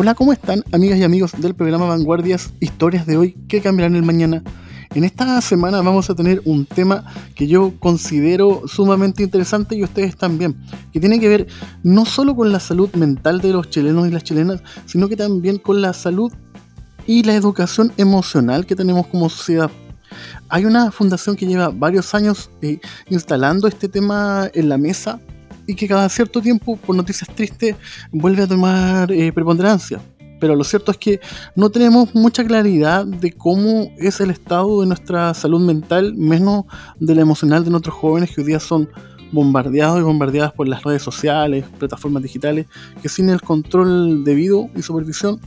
Hola, ¿cómo están amigas y amigos del programa Vanguardias Historias de hoy que cambiarán el mañana? En esta semana vamos a tener un tema que yo considero sumamente interesante y ustedes también, que tiene que ver no solo con la salud mental de los chilenos y las chilenas, sino que también con la salud y la educación emocional que tenemos como sociedad. Hay una fundación que lleva varios años eh, instalando este tema en la mesa y que cada cierto tiempo, por noticias tristes, vuelve a tomar eh, preponderancia. Pero lo cierto es que no tenemos mucha claridad de cómo es el estado de nuestra salud mental, menos de la emocional de nuestros jóvenes que hoy día son bombardeados y bombardeadas por las redes sociales, plataformas digitales, que sin el control debido y supervisión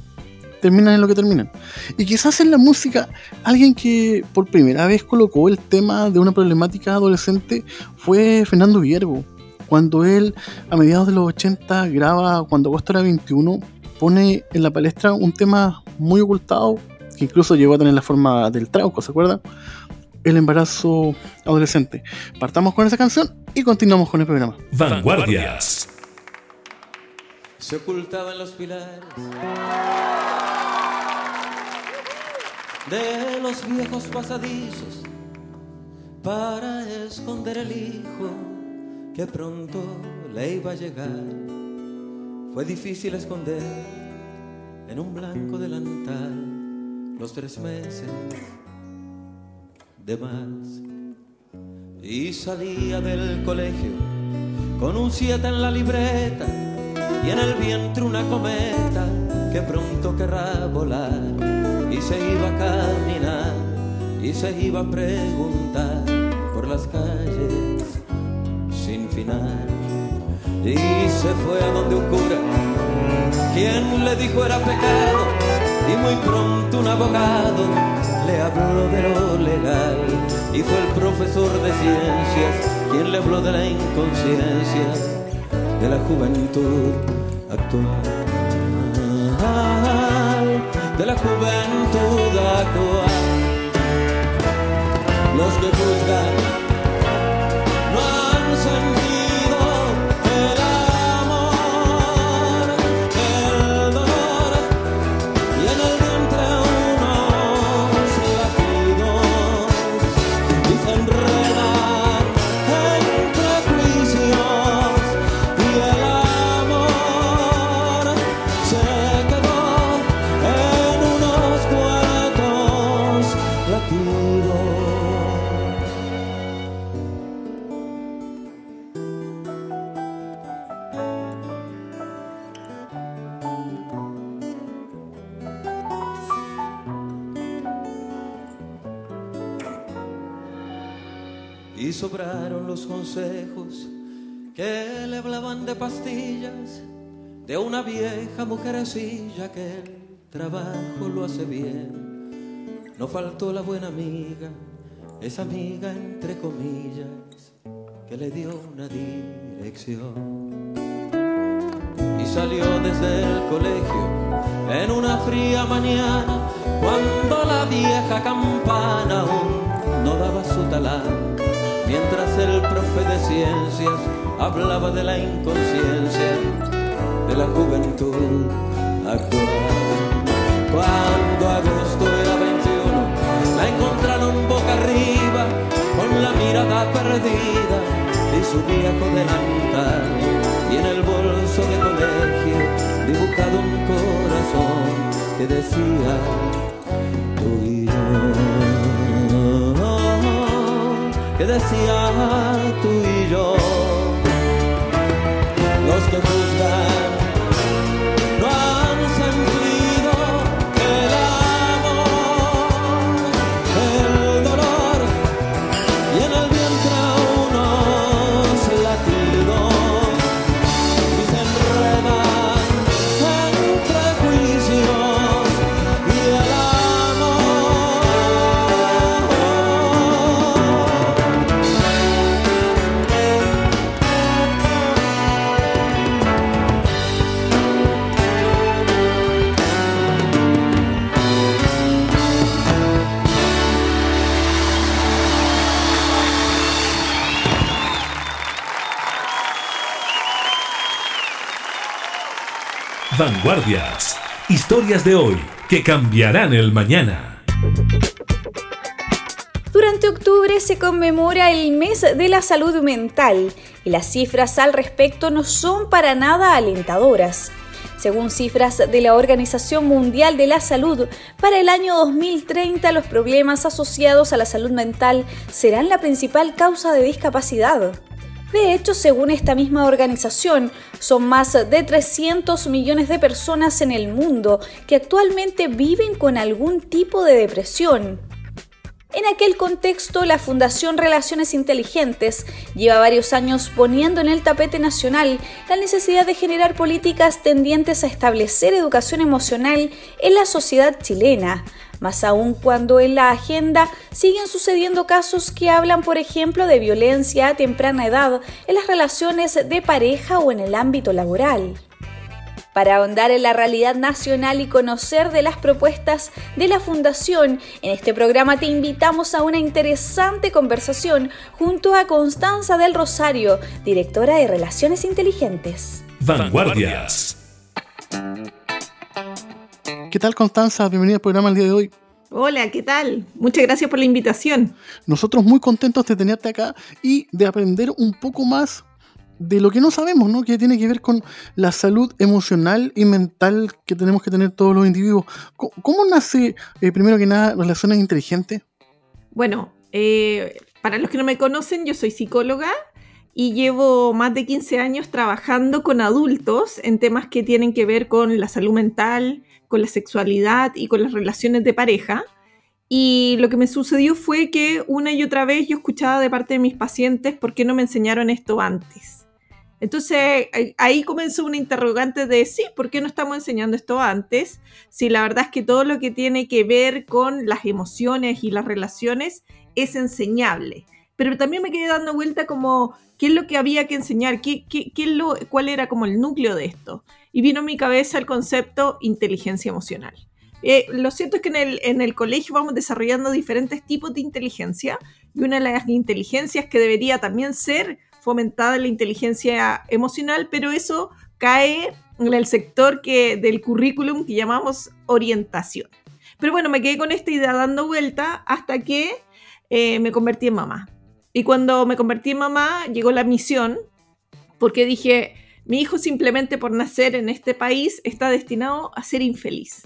terminan en lo que terminan. Y quizás en la música, alguien que por primera vez colocó el tema de una problemática adolescente fue Fernando Viergo, cuando él a mediados de los 80 graba Cuando Agosto era 21, pone en la palestra un tema muy ocultado, que incluso llegó a tener la forma del trauco, ¿se acuerdan? El embarazo adolescente. Partamos con esa canción y continuamos con el programa. Vanguardias. Se ocultaba en los pilares de los viejos pasadizos para esconder el hijo que pronto le iba a llegar. Fue difícil esconder en un blanco delantal los tres meses de más. Y salía del colegio con un siete en la libreta y en el vientre una cometa que pronto querrá volar. Y se iba a caminar y se iba a preguntar por las calles final. Y se fue a donde un cura, quien le dijo era pecado, y muy pronto un abogado le habló de lo legal. Y fue el profesor de ciencias quien le habló de la inconsciencia de la juventud actual. De la juventud actual. Los que juzgan sobraron de una vieja mujercilla que el trabajo lo hace bien. No faltó la buena amiga, esa amiga entre comillas, que le dio una dirección. Y salió desde el colegio en una fría mañana, cuando la vieja campana aún no daba su talán mientras el profe de ciencias hablaba de la inconsciencia de la juventud actual. Cuando agosto era 21, la encontraron boca arriba, con la mirada perdida y su viejo delantal, y en el bolso de colegio dibujado un corazón que decía, tú y yo que decía tú y yo, los que Vanguardias. Historias de hoy que cambiarán el mañana. Durante octubre se conmemora el mes de la salud mental y las cifras al respecto no son para nada alentadoras. Según cifras de la Organización Mundial de la Salud, para el año 2030 los problemas asociados a la salud mental serán la principal causa de discapacidad. De hecho, según esta misma organización, son más de 300 millones de personas en el mundo que actualmente viven con algún tipo de depresión. En aquel contexto, la Fundación Relaciones Inteligentes lleva varios años poniendo en el tapete nacional la necesidad de generar políticas tendientes a establecer educación emocional en la sociedad chilena, más aún cuando en la agenda siguen sucediendo casos que hablan, por ejemplo, de violencia a temprana edad en las relaciones de pareja o en el ámbito laboral. Para ahondar en la realidad nacional y conocer de las propuestas de la Fundación, en este programa te invitamos a una interesante conversación junto a Constanza del Rosario, directora de Relaciones Inteligentes. Vanguardias. ¿Qué tal Constanza? Bienvenida al programa el día de hoy. Hola, ¿qué tal? Muchas gracias por la invitación. Nosotros muy contentos de tenerte acá y de aprender un poco más de lo que no sabemos, ¿no? Que tiene que ver con la salud emocional y mental que tenemos que tener todos los individuos. ¿Cómo, nace, eh, primero que nada, Relaciones Inteligentes? Bueno, eh, para los que no me conocen, yo soy psicóloga y llevo más de 15 años trabajando con adultos en temas que tienen que ver con la salud mental, con la sexualidad y con las relaciones de pareja. Y lo que me sucedió fue que una y otra vez yo escuchaba de parte de mis pacientes por qué no me enseñaron esto antes. Entonces ahí comenzó una interrogante de sí, ¿por qué no estamos enseñando esto antes? Si la verdad es que todo lo que tiene que ver con las emociones y las relaciones es enseñable. Pero también me quedé dando vuelta como, ¿qué es lo que había que enseñar? ¿Qué, qué, qué lo, ¿Cuál era como el núcleo de esto? Y vino a mi cabeza el concepto inteligencia emocional. Eh, lo cierto es que en el, en el colegio vamos desarrollando diferentes tipos de inteligencia y una de las inteligencias que debería también ser fomentada la inteligencia emocional, pero eso cae en el sector que, del currículum que llamamos orientación. Pero bueno, me quedé con esta idea dando vuelta hasta que eh, me convertí en mamá. Y cuando me convertí en mamá, llegó la misión, porque dije, mi hijo simplemente por nacer en este país está destinado a ser infeliz.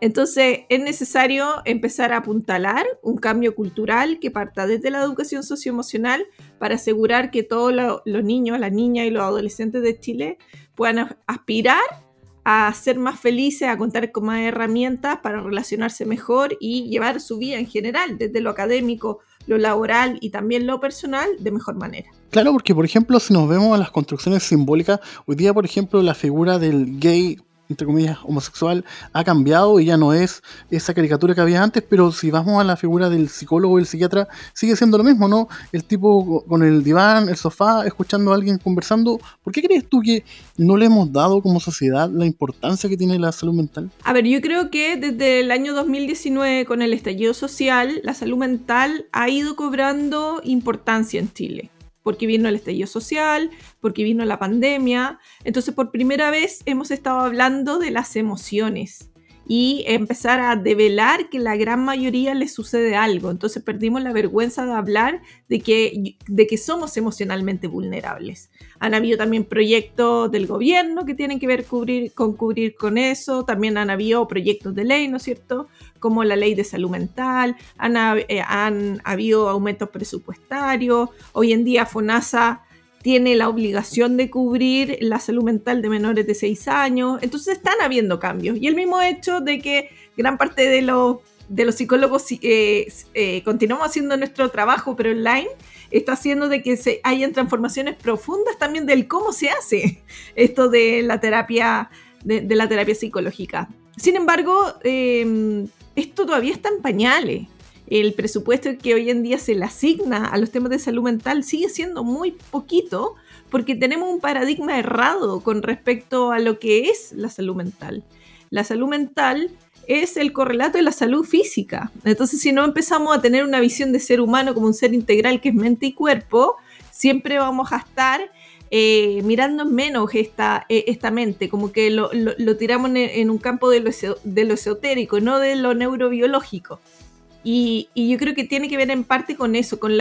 Entonces es necesario empezar a apuntalar un cambio cultural que parta desde la educación socioemocional para asegurar que todos los niños, las niñas y los adolescentes de Chile puedan aspirar a ser más felices, a contar con más herramientas para relacionarse mejor y llevar su vida en general, desde lo académico, lo laboral y también lo personal, de mejor manera. Claro, porque por ejemplo, si nos vemos a las construcciones simbólicas, hoy día, por ejemplo, la figura del gay entre comillas, homosexual ha cambiado y ya no es esa caricatura que había antes, pero si vamos a la figura del psicólogo o el psiquiatra, sigue siendo lo mismo, ¿no? El tipo con el diván, el sofá, escuchando a alguien conversando. ¿Por qué crees tú que no le hemos dado como sociedad la importancia que tiene la salud mental? A ver, yo creo que desde el año 2019, con el estallido social, la salud mental ha ido cobrando importancia en Chile porque vino el estallido social, porque vino la pandemia. Entonces, por primera vez hemos estado hablando de las emociones y empezar a develar que la gran mayoría le sucede algo. Entonces perdimos la vergüenza de hablar de que, de que somos emocionalmente vulnerables. Han habido también proyectos del gobierno que tienen que ver cubrir, con cubrir con eso. También han habido proyectos de ley, ¿no es cierto? Como la ley de salud mental. Han, eh, han habido aumentos presupuestarios. Hoy en día FONASA tiene la obligación de cubrir la salud mental de menores de 6 años. Entonces están habiendo cambios. Y el mismo hecho de que gran parte de los, de los psicólogos eh, eh, continuamos haciendo nuestro trabajo, pero online, está haciendo de que se hayan transformaciones profundas también del cómo se hace esto de la terapia, de, la terapia psicológica. Sin embargo, em, esto todavía está en pañales el presupuesto que hoy en día se le asigna a los temas de salud mental sigue siendo muy poquito porque tenemos un paradigma errado con respecto a lo que es la salud mental. La salud mental es el correlato de la salud física. Entonces, si no empezamos a tener una visión de ser humano como un ser integral que es mente y cuerpo, siempre vamos a estar eh, mirando menos esta, eh, esta mente, como que lo, tiramos en, un campo de lo, de lo, esotérico, no de lo neurobiológico. Y, yo creo que tiene que ver en parte con eso, con,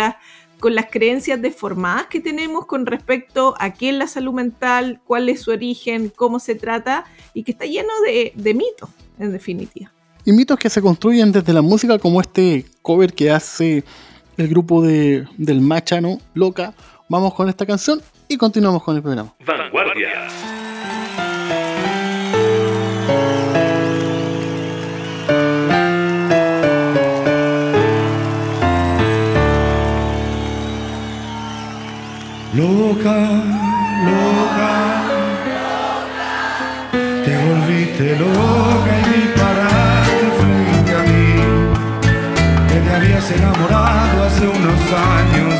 con las creencias deformadas que tenemos con respecto a qué es la salud mental, cuál es su origen, cómo se trata, y que está lleno de, de mitos, en definitiva. Y mitos que se construyen desde la música, como este cover que hace el grupo de, del Machano, Loca. Vamos con esta canción y continuamos con el programa. Vanguardia. Loca, loca, te volviste loca y disparaste frente a mí, que te habías enamorado hace unos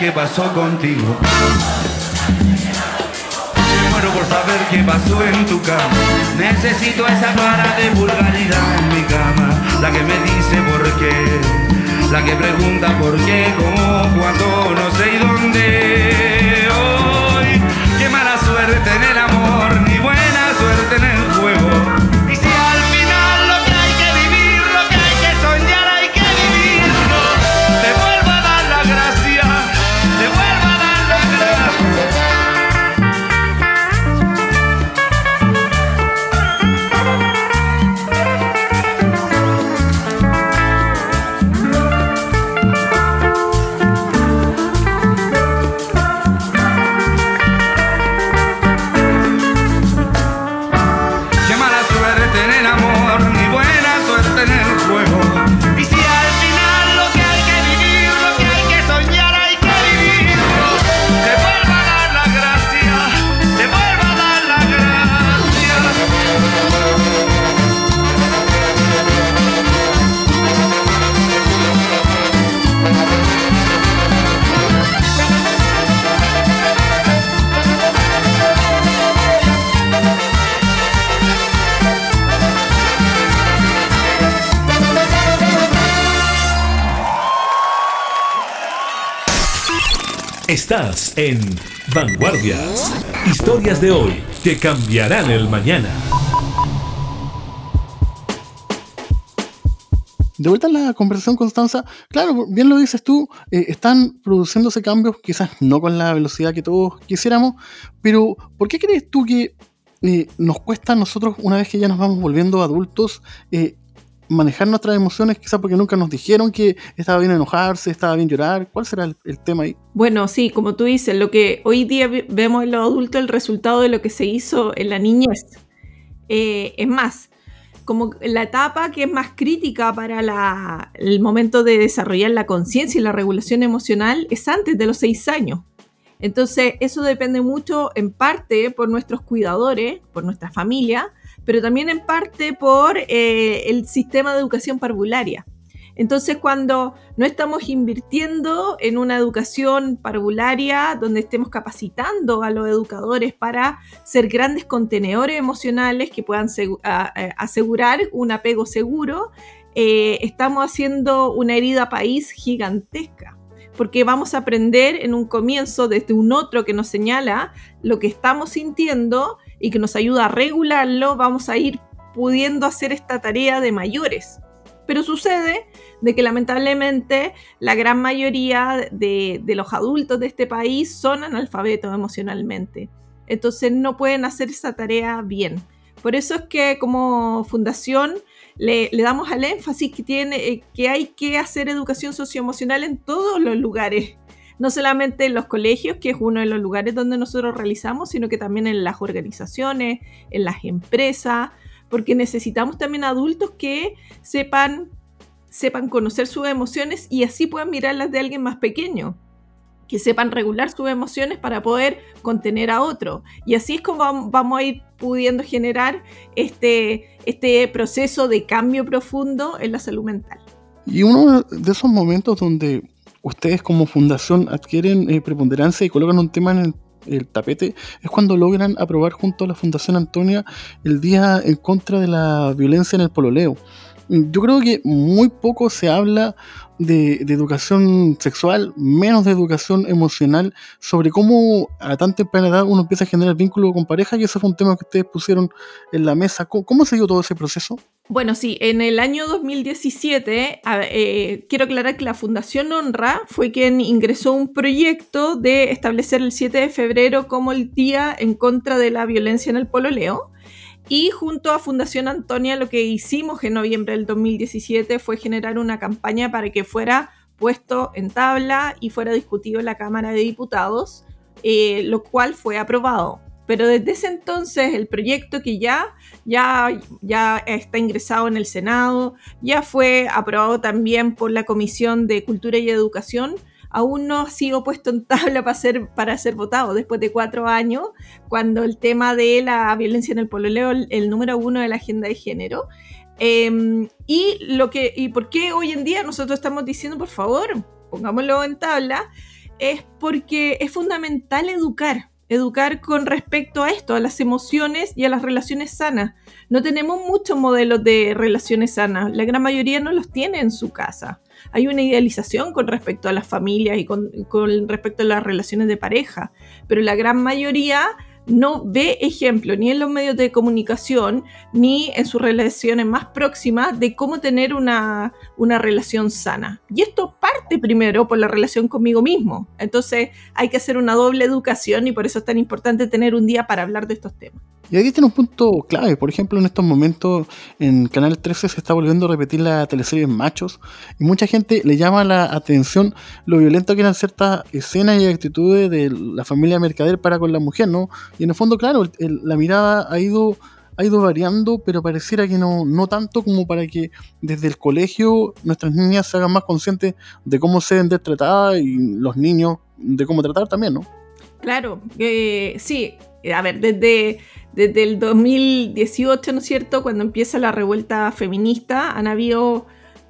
qué pasó contigo. muero por saber qué pasó en tu cama. Necesito esa vara de vulgaridad en mi cama. La que me dice por qué. La que pregunta por qué, cómo, cuándo, no sé y dónde. Hoy, qué mala suerte en el amor, Estás en Vanguardias. Historias de hoy que cambiarán el mañana. de vuelta a la conversación, Constanza, claro, bien lo dices tú, eh, están produciéndose cambios, quizás no con la velocidad que todos quisiéramos, pero ¿por qué crees tú que eh, nos cuesta a nosotros, una vez que ya nos vamos volviendo adultos, eh, manejar nuestras emociones, quizás porque nunca nos dijeron que estaba bien enojarse, estaba bien llorar. ¿Cuál será el, tema ahí? Bueno, sí, como tú dices, lo que hoy día vemos en los adultos, el resultado de lo que se hizo en la niñez. Eh, es más, como la etapa que es más crítica para el momento de desarrollar la conciencia y la regulación emocional es antes de los seis años. Entonces, eso depende mucho en parte por nuestros cuidadores, por nuestra familia, pero también en parte por eh, el sistema de educación parvularia. Entonces, cuando no estamos invirtiendo en una educación parvularia donde estemos capacitando a los educadores para ser grandes contenedores emocionales que puedan asegurar un apego seguro, eh, estamos haciendo una herida país gigantesca porque vamos a aprender en un comienzo desde un otro que nos señala lo que estamos sintiendo y que nos ayuda a regularlo, vamos a ir pudiendo hacer esta tarea de mayores. Pero sucede de que lamentablemente la gran mayoría de, de los adultos de este país son analfabetos emocionalmente. Entonces no pueden hacer esa tarea bien. Por eso es que como fundación le, damos al énfasis que, tiene, eh, que hay que hacer educación socioemocional en todos los lugares. No solamente en los colegios, que es uno de los lugares donde nosotros realizamos, sino que también en las organizaciones, en las empresas, porque necesitamos también adultos que sepan, sepan conocer sus emociones y así puedan mirarlas de alguien más pequeño que sepan regular sus emociones para poder contener a otro. Y así es como vamos a ir pudiendo generar este, este proceso de cambio profundo en la salud mental. Y uno de esos momentos donde ustedes como fundación adquieren eh, preponderancia y colocan un tema en el, tapete es cuando logran aprobar junto a la Fundación Antonia el Día en contra de la violencia en el pololeo. Yo creo que muy poco se habla de, educación sexual, menos de educación emocional, sobre cómo a tan temprana edad uno empieza a generar vínculo con pareja, y ese fue un tema que ustedes pusieron en la mesa. ¿Cómo, se dio todo ese proceso? Bueno, sí, en el año 2017, eh, quiero aclarar que la Fundación Honra fue quien ingresó un proyecto de establecer el 7 de febrero como el Día en contra de la violencia en el pololeo. Y junto a Fundación Antonia lo que hicimos en noviembre del 2017 fue generar una campaña para que fuera puesto en tabla y fuera discutido en la Cámara de Diputados, eh, lo cual fue aprobado. Pero desde ese entonces el proyecto que ya, ya, ya está ingresado en el Senado, ya fue aprobado también por la Comisión de Cultura y Educación, aún no ha sido puesto en tabla para ser, para ser votado después de cuatro años, cuando el tema de la violencia en el pololeo, el, número uno de la agenda de género. Em, y, lo que, y por qué hoy en día nosotros estamos diciendo, por favor, pongámoslo en tabla, es porque es fundamental educar, educar con respecto a esto, a las emociones y a las relaciones sanas. No tenemos muchos modelos de relaciones sanas, la gran mayoría no los tiene en su casa hay una idealización con respecto a las familias y con, respecto a las relaciones de pareja, pero la gran mayoría no ve ejemplo ni en los medios de comunicación ni en sus relaciones más próximas de cómo tener una, una, relación sana. Y esto parte primero por la relación conmigo mismo. Entonces hay que hacer una doble educación y por eso es tan importante tener un día para hablar de estos temas. Y aquí tiene un punto clave. Por ejemplo, en estos momentos en Canal 13 se está volviendo a repetir la teleserie Machos. Y mucha gente le llama la atención lo violento que eran ciertas escenas y actitudes de la familia Mercader para con la mujer, ¿no? Y en el fondo, claro, la mirada ha ido ha ido variando, pero pareciera que no, no tanto como para que desde el colegio nuestras niñas se hagan más conscientes de cómo se ser tratadas y los niños de cómo tratar también, ¿no? Claro, eh, sí, a ver, desde desde el 2018, ¿no es cierto?, cuando empieza la revuelta feminista, han habido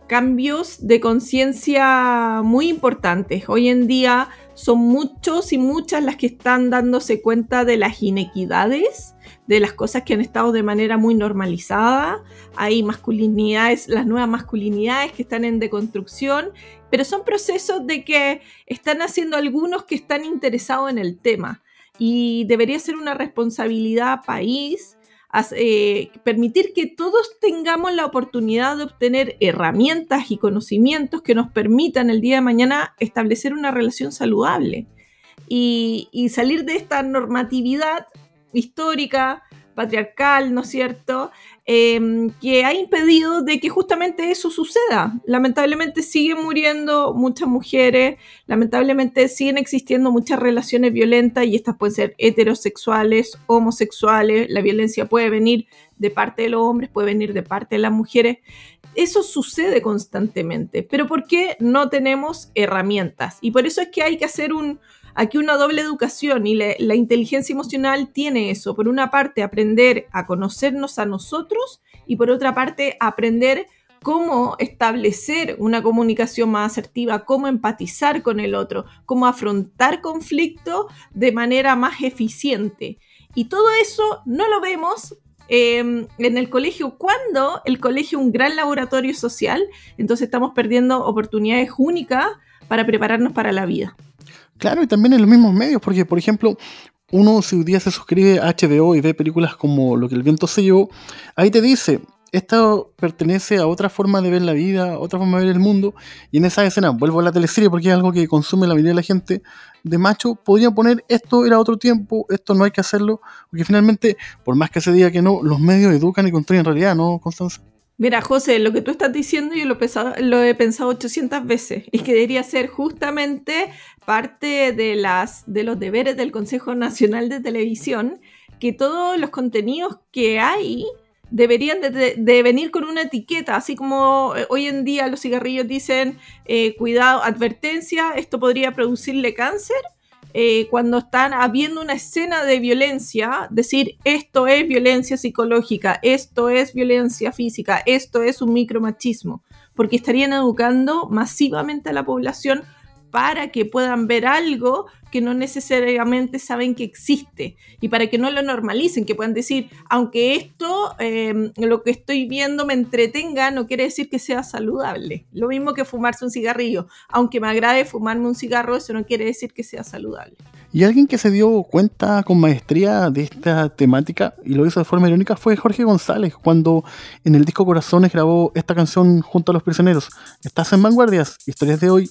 cambios de conciencia muy importantes. Hoy en día son muchos y muchas las que están dándose cuenta de las inequidades, de las cosas que han estado de manera muy normalizada. Hay masculinidades, las nuevas masculinidades que están en deconstrucción, pero son procesos de que están haciendo algunos que están interesados en el tema y debería ser una responsabilidad país eh, permitir que todos tengamos la oportunidad de obtener herramientas y conocimientos que nos permitan el día de mañana establecer una relación saludable y, y salir de esta normatividad histórica, patriarcal, ¿no es cierto? Em, que ha impedido de que justamente eso suceda. Lamentablemente siguen muriendo muchas mujeres, lamentablemente siguen existiendo muchas relaciones violentas y estas pueden ser heterosexuales, homosexuales, la violencia puede venir de parte de los hombres, puede venir de parte de las mujeres. Eso sucede constantemente, pero ¿por qué no tenemos herramientas? Y por eso es que hay que hacer un, aquí una doble educación y la, inteligencia emocional tiene eso. Por una parte, aprender a conocernos a nosotros y por otra parte, aprender cómo establecer una comunicación más asertiva, cómo empatizar con el otro, cómo afrontar conflicto de manera más eficiente. Y todo eso no lo vemos em, en el colegio cuando el colegio es un gran laboratorio social, entonces estamos perdiendo oportunidades únicas para prepararnos para la vida. Claro, y también en los mismos medios, porque por ejemplo, uno si un día se suscribe a HBO y ve películas como Lo que el viento se llevó, ahí te dice, esto pertenece a otra forma de ver la vida, otra forma de ver el mundo, y en esa escena, vuelvo a la teleserie porque es algo que consume la mayoría de la gente, de macho, podría poner esto era otro tiempo, esto no hay que hacerlo, porque finalmente, por más que se diga que no, los medios educan y construyen realidad, ¿no, Constanza? Mira, José, lo que tú estás diciendo yo lo, lo he pensado 800 veces y que debería ser justamente parte de, las, de los deberes del Consejo Nacional de Televisión, que todos los contenidos que hay deberían de, venir con una etiqueta, así como eh, hoy en día los cigarrillos dicen, eh, cuidado, advertencia, esto podría producirle cáncer eh, cuando están habiendo una escena de violencia, decir esto es violencia psicológica, esto es violencia física, esto es un micromachismo, porque estarían educando masivamente a la población para que puedan ver algo que no necesariamente saben que existe y para que no lo normalicen, que puedan decir, aunque esto, em, lo que estoy viendo me entretenga, no quiere decir que sea saludable. Lo mismo que fumarse un cigarrillo, aunque me agrade fumarme un cigarro, eso no quiere decir que sea saludable. Y alguien que se dio cuenta con maestría de esta temática y lo hizo de forma irónica fue Jorge González, cuando en el disco Corazones grabó esta canción junto a los prisioneros. Estás en Vanguardias, historias de hoy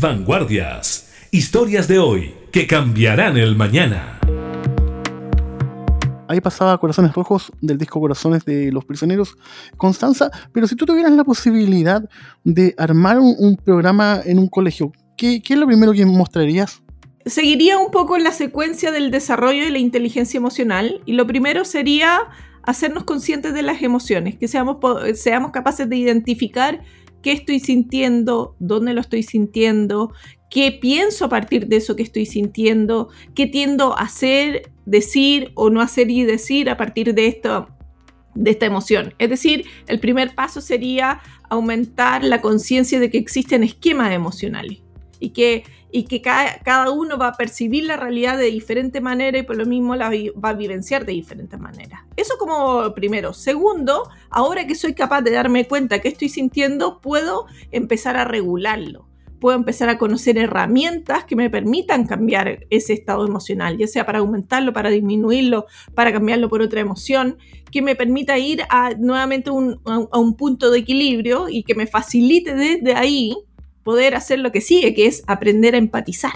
Vanguardias. Historias de hoy que cambiarán el mañana. Ahí pasaba Corazones Rojos del disco Corazones de los Prisioneros Constanza, pero si tú tuvieras la posibilidad de armar un, un programa en un colegio, ¿qué, ¿qué es lo primero que mostrarías? Seguiría un poco en la secuencia del desarrollo de la inteligencia emocional y lo primero sería hacernos conscientes de las emociones, que seamos capaces de identificar qué estoy sintiendo, dónde lo estoy sintiendo, qué pienso a partir de eso que estoy sintiendo, qué tiendo a hacer, decir o no hacer y decir a partir de esto de esta emoción. Es decir, el primer paso sería aumentar la conciencia de que existen esquemas emocionales y que, y que cada, uno va a percibir la realidad de diferente manera y por lo mismo la va a vivenciar de diferente manera. Eso como primero. Segundo, ahora que soy capaz de darme cuenta que estoy sintiendo, puedo empezar a regularlo. Puedo empezar a conocer herramientas que me permitan cambiar ese estado emocional, ya sea para aumentarlo, para disminuirlo, para cambiarlo por otra emoción, que me permita ir a, nuevamente a un punto de equilibrio y que me facilite desde ahí poder hacer lo que sigue, que es aprender a empatizar.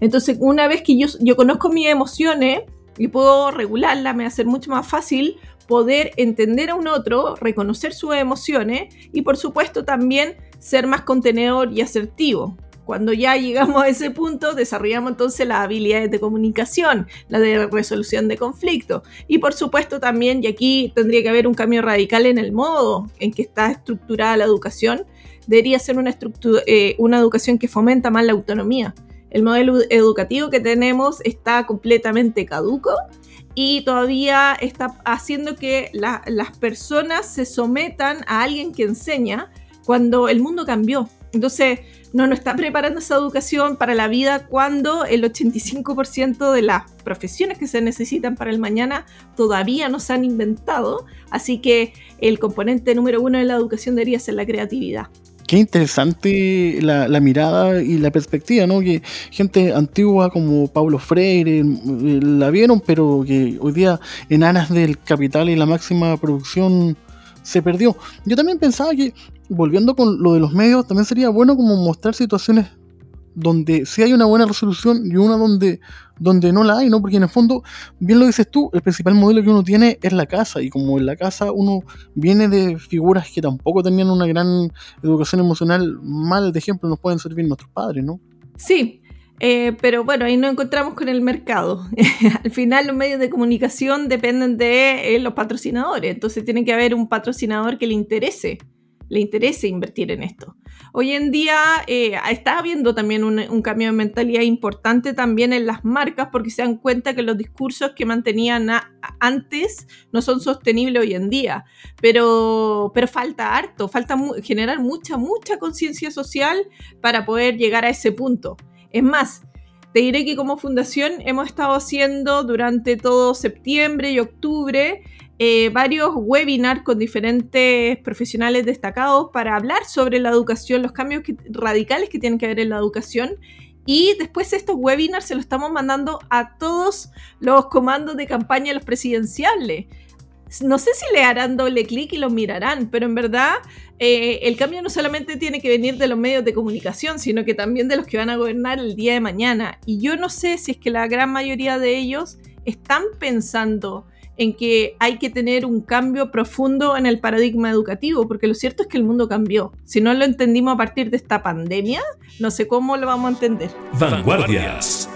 Entonces, una vez que yo, conozco mis emociones y puedo regularlas, me va a ser mucho más fácil poder entender a un otro, reconocer sus emociones y por supuesto también ser más contenedor y asertivo. Cuando ya llegamos a ese punto, desarrollamos entonces las habilidades de comunicación, la de resolución de conflictos. Y por supuesto también, y aquí tendría que haber un cambio radical en el modo en que está estructurada la educación, debería ser una, estructu- eh, una educación que fomenta más la autonomía. El modelo educativo que tenemos está completamente caduco y todavía está haciendo que la- las personas se sometan a alguien que enseña cuando el mundo cambió. Entonces, no nos está preparando esa educación para la vida cuando el 85% de las profesiones que se necesitan para el mañana todavía no se han inventado. Así que el componente número uno de la educación debería ser la creatividad. Qué interesante la, mirada y la perspectiva, ¿no? Que gente antigua como Pablo Freire eh, la vieron, pero que hoy día en aras del capital y la máxima producción se perdió. Yo también pensaba que, volviendo con lo de los medios, también sería bueno como mostrar situaciones donde sí hay una buena resolución y una donde, donde no la hay, ¿no? Porque en el fondo, bien lo dices tú, el principal modelo que uno tiene es la casa, y como en la casa uno viene de figuras que tampoco tenían una gran educación emocional, mal de ejemplo nos pueden servir nuestros padres, ¿no? Sí, eh, pero bueno, ahí nos encontramos con el mercado. Al final los medios de comunicación dependen de eh, los patrocinadores, entonces tiene que haber un patrocinador que le interese, le interese invertir en esto. Hoy en día eh, está habiendo también un, cambio de mentalidad importante también en las marcas porque se dan cuenta que los discursos que mantenían antes no son sostenibles hoy en día, pero, pero falta harto, falta generar mucha, mucha conciencia social para poder llegar a ese punto. Es más, te diré que como fundación hemos estado haciendo durante todo septiembre y octubre eh, varios webinars con diferentes profesionales destacados para hablar sobre la educación, los cambios radicales que tienen que haber en la educación. Y después estos webinars se los estamos mandando a todos los comandos de campaña los presidenciales. No sé si le harán doble clic y los mirarán, pero en verdad eh, el cambio no solamente tiene que venir de los medios de comunicación, sino que también de los que van a gobernar el día de mañana. Y yo no sé si es que la gran mayoría de ellos están pensando en que hay que tener un cambio profundo en el paradigma educativo, porque lo cierto es que el mundo cambió. Si no lo entendimos a partir de esta pandemia, no sé cómo lo vamos a entender. Vanguardias.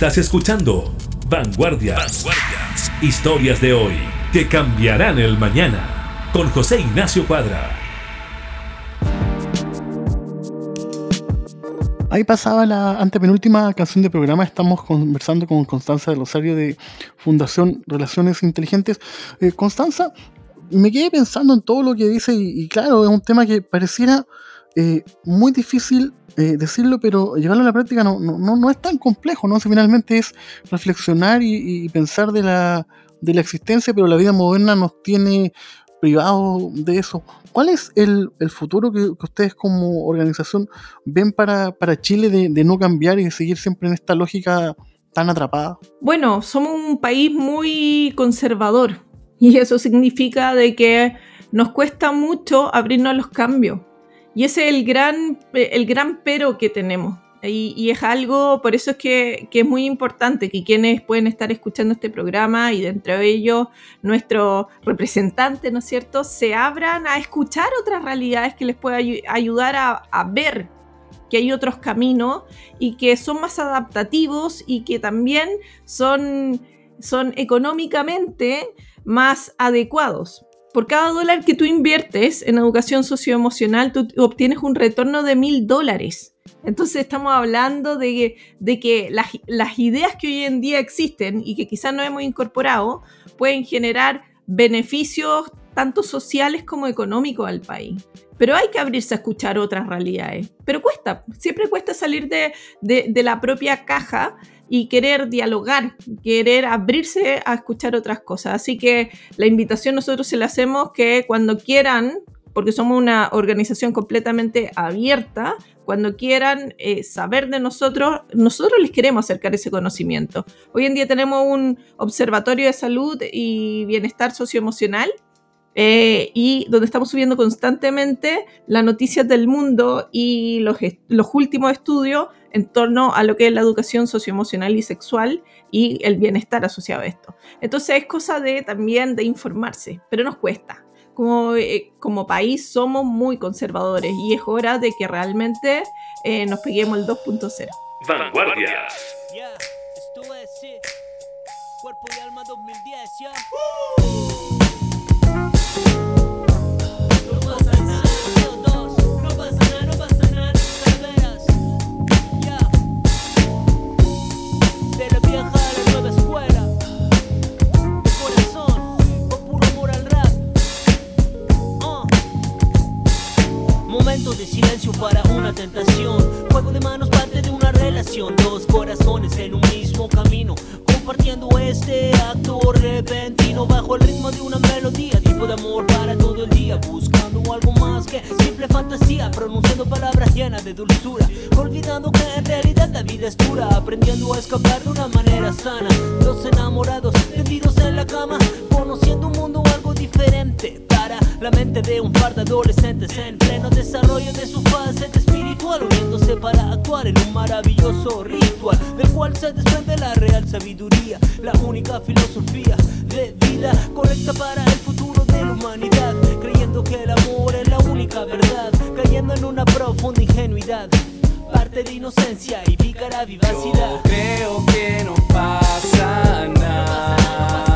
Estás escuchando Vanguardias. Historias de hoy que cambiarán el mañana. Con José Ignacio Cuadra. Ahí pasaba la antepenúltima canción de programa. Estamos conversando con Constanza de Rosario de Fundación Relaciones Inteligentes. Eh, Constanza, me quedé pensando en todo lo que dice y, claro, es un tema que pareciera eh, muy difícil eh, decirlo, pero llevarlo a la práctica no, no, no, es tan complejo, ¿no? finalmente es reflexionar y, pensar de la, de la existencia, pero la vida moderna nos tiene privados de eso. ¿Cuál es el, el futuro que, ustedes como organización ven para, para Chile de, de, no cambiar y de seguir siempre en esta lógica tan atrapada? Bueno, somos un país muy conservador y eso significa de que nos cuesta mucho abrirnos a los cambios. Y ese es el gran, el gran pero que tenemos. Y, es algo, por eso es que, es muy importante que quienes pueden estar escuchando este programa y dentro de ellos nuestros representantes, ¿no es cierto?, se abran a escuchar otras realidades que les pueda ayudar a, a ver que hay otros caminos y que son más adaptativos y que también son, son económicamente más adecuados. Por cada dólar que tú inviertes en educación socioemocional, tú obtienes un retorno de mil dólares. Entonces estamos hablando de, que las, ideas que hoy en día existen y que quizás no hemos incorporado pueden generar beneficios tanto sociales como económicos al país. Pero hay que abrirse a escuchar otras realidades. Pero cuesta, siempre cuesta salir de la propia caja y querer dialogar, querer abrirse a escuchar otras cosas. Así que la invitación nosotros se la hacemos que cuando quieran, porque somos una organización completamente abierta, cuando quieran eh, saber de nosotros, nosotros les queremos acercar ese conocimiento. Hoy en día tenemos un observatorio de salud y bienestar socioemocional eh, y donde estamos subiendo constantemente las noticias del mundo y los, últimos estudios en torno a lo que es la educación socioemocional y sexual y el bienestar asociado a esto. Entonces es cosa de también de informarse, pero nos cuesta. Como, eh, como país somos muy conservadores y es hora de que realmente eh, nos peguemos el 2.0. Vanguardias. De silencio para una tentación. Juego de manos parte de una relación. Dos corazones en un mismo camino. Compartiendo este acto repentino bajo el ritmo de una melodía. Tipo de amor para todo el día. Buscando algo más que simple fantasía. Pronunciando palabras llenas de dulzura. Olvidando que en realidad la vida es dura. Aprendiendo a escapar de una manera sana. Dos enamorados tendidos en la cama. Conociendo un mundo algo diferente la mente de un par de adolescentes en pleno desarrollo de su faceta espiritual, uniéndose para actuar en un maravilloso ritual, del cual se desprende la real sabiduría, la única filosofía de vida correcta para el futuro de la humanidad, creyendo que el amor es la única verdad, cayendo en una profunda ingenuidad parte de inocencia y pícara vivacidad. Yo creo que no pasa nada.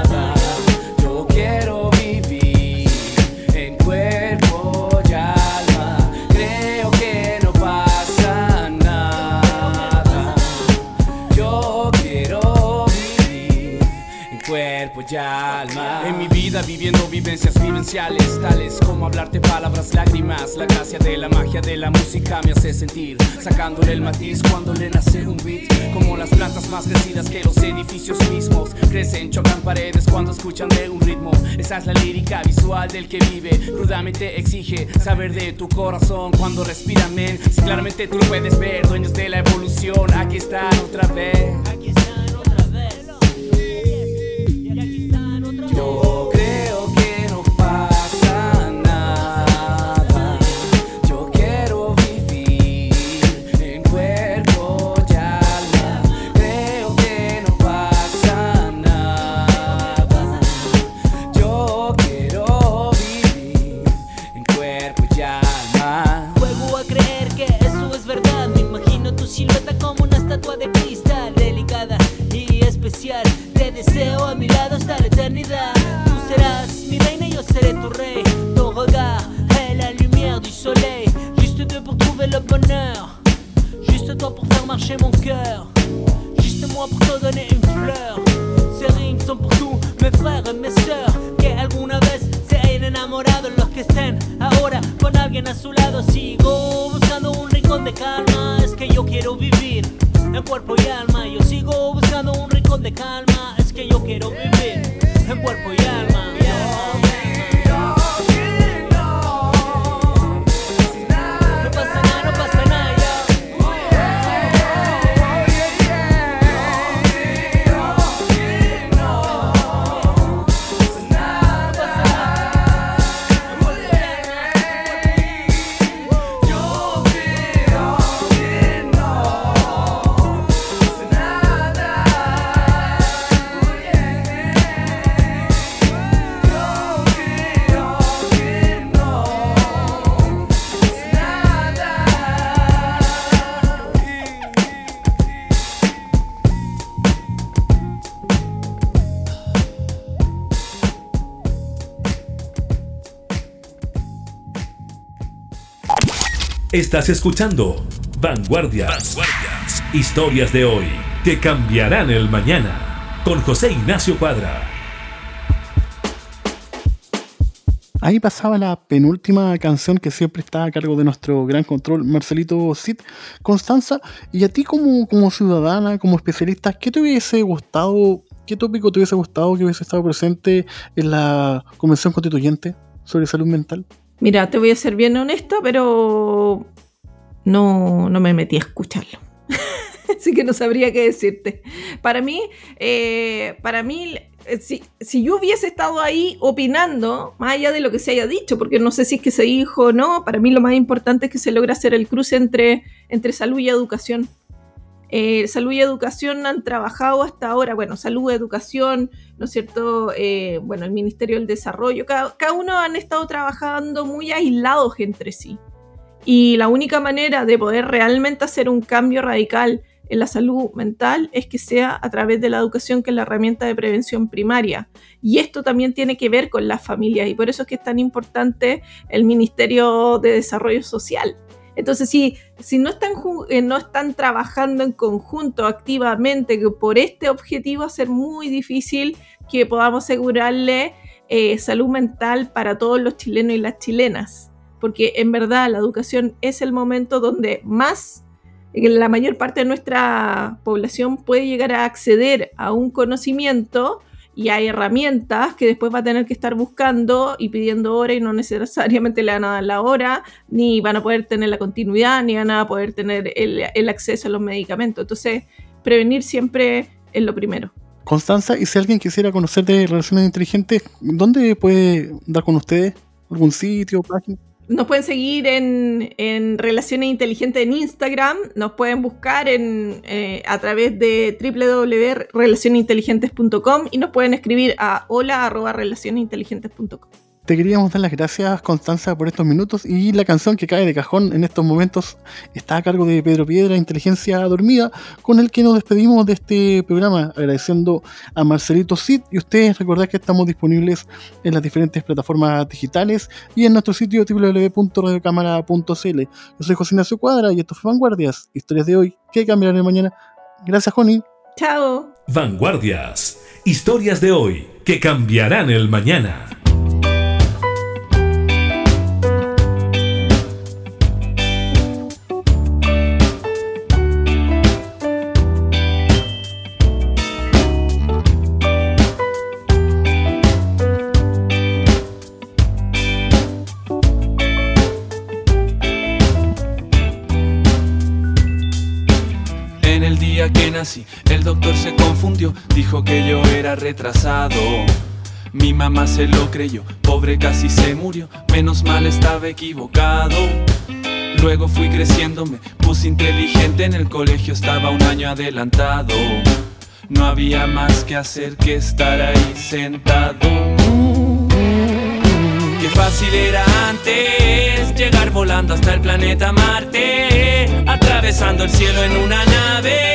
Viviendo vivencias vivenciales, tales como hablarte palabras, lágrimas. La gracia de la magia de la música me hace sentir, sacándole el matiz cuando le nace un beat. Como las plantas más crecidas que los edificios mismos. Crecen, chocan paredes cuando escuchan de un ritmo. Esa es la lírica visual del que vive. Crudamente exige saber de tu corazón cuando respira, men. Si claramente tú lo puedes ver, dueños de la evolución, aquí están otra vez. Estás escuchando Vanguardias. Historias de hoy que cambiarán el mañana. Con José Ignacio Cuadra. Ahí pasaba la penúltima canción que siempre está a cargo de nuestro gran control, Marcelito Cid. Constanza, y a ti como, como ciudadana, como especialista, ¿qué te hubiese gustado, qué tópico te hubiese gustado que hubiese estado presente en la Convención Constituyente sobre salud mental? Mira, te voy a ser bien honesta, pero no, no me metí a escucharlo. Así que no sabría qué decirte. Para mí, eh, para mí eh, si, yo hubiese estado ahí opinando, más allá de lo que se haya dicho, porque no sé si es que se dijo o no, para mí lo más importante es que se logra hacer el cruce entre, entre salud y educación. Eh, salud y educación han trabajado hasta ahora, bueno, salud, educación, ¿no es cierto? Eh, bueno, el Ministerio del Desarrollo, cada, cada uno han estado trabajando muy aislados entre sí. Y la única manera de poder realmente hacer un cambio radical en la salud mental es que sea a través de la educación, que es la herramienta de prevención primaria. Y esto también tiene que ver con las familias y por eso es que es tan importante el Ministerio de Desarrollo Social. Entonces, si, si no, están, eh, no están trabajando en conjunto activamente por este objetivo, va a ser muy difícil que podamos asegurarle eh, salud mental para todos los chilenos y las chilenas. Porque en verdad la educación es el momento donde más la mayor parte de nuestra población puede llegar a acceder a un conocimiento y hay herramientas que después va a tener que estar buscando y pidiendo hora y no necesariamente le van a dar la hora, ni van a poder tener la continuidad, ni van a poder tener el, acceso a los medicamentos. Entonces, prevenir siempre es lo primero. Constanza, y si alguien quisiera conocer de relaciones inteligentes, ¿dónde puede dar con ustedes? ¿Algún sitio, página? Nos pueden seguir en, Relaciones Inteligentes en Instagram, nos pueden buscar en, eh, a través de www.relacionesinteligentes.com y nos pueden escribir a hola.relacionesinteligentes.com. Te queríamos dar las gracias, Constanza, por estos minutos y la canción que cae de cajón en estos momentos está a cargo de Pedro Piedra, Inteligencia Dormida, con el que nos despedimos de este programa, agradeciendo a Marcelito Cid y ustedes recordad que estamos disponibles en las diferentes plataformas digitales y en nuestro sitio www.radiocámara.cl. Yo soy José Ignacio Cuadra y esto fue Vanguardias, historias de hoy que cambiarán el mañana. Gracias, Joni. Chao. Vanguardias, historias de hoy que cambiarán el mañana. Retrasado. Mi mamá se lo creyó, pobre casi se murió, menos mal estaba equivocado. Luego fui creciendo, me puse inteligente, en el colegio estaba un año adelantado. No había más que hacer que estar ahí sentado. Qué fácil era antes llegar volando hasta el planeta Marte, atravesando el cielo en una nave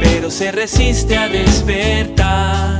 pero se resiste a despertar.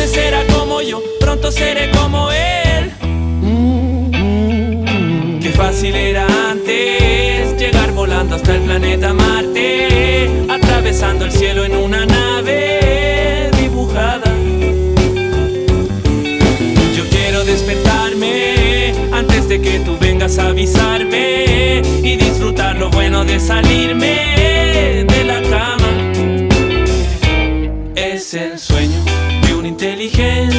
Antes era como yo, pronto seré como él. Qué fácil era antes llegar volando hasta el planeta Marte, atravesando el cielo en una nave dibujada. Yo quiero despertarme antes de que tú vengas a avisarme y disfrutar lo bueno de salirme